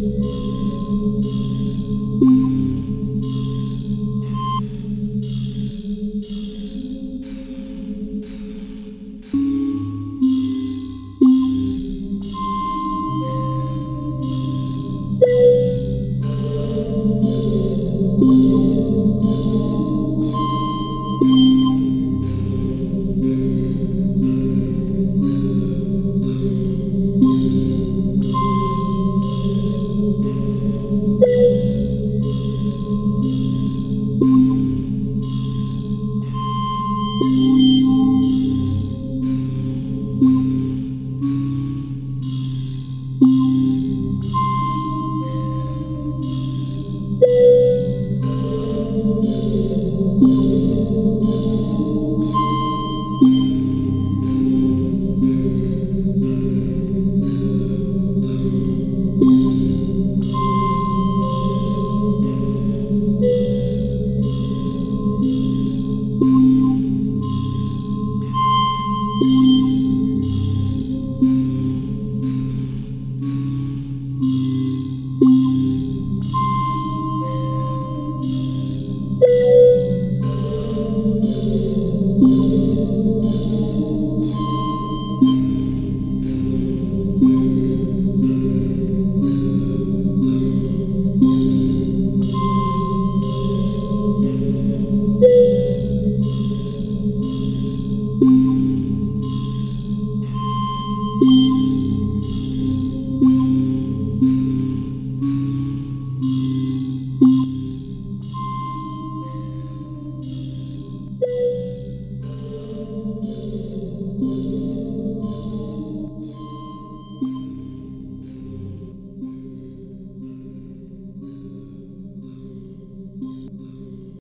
Música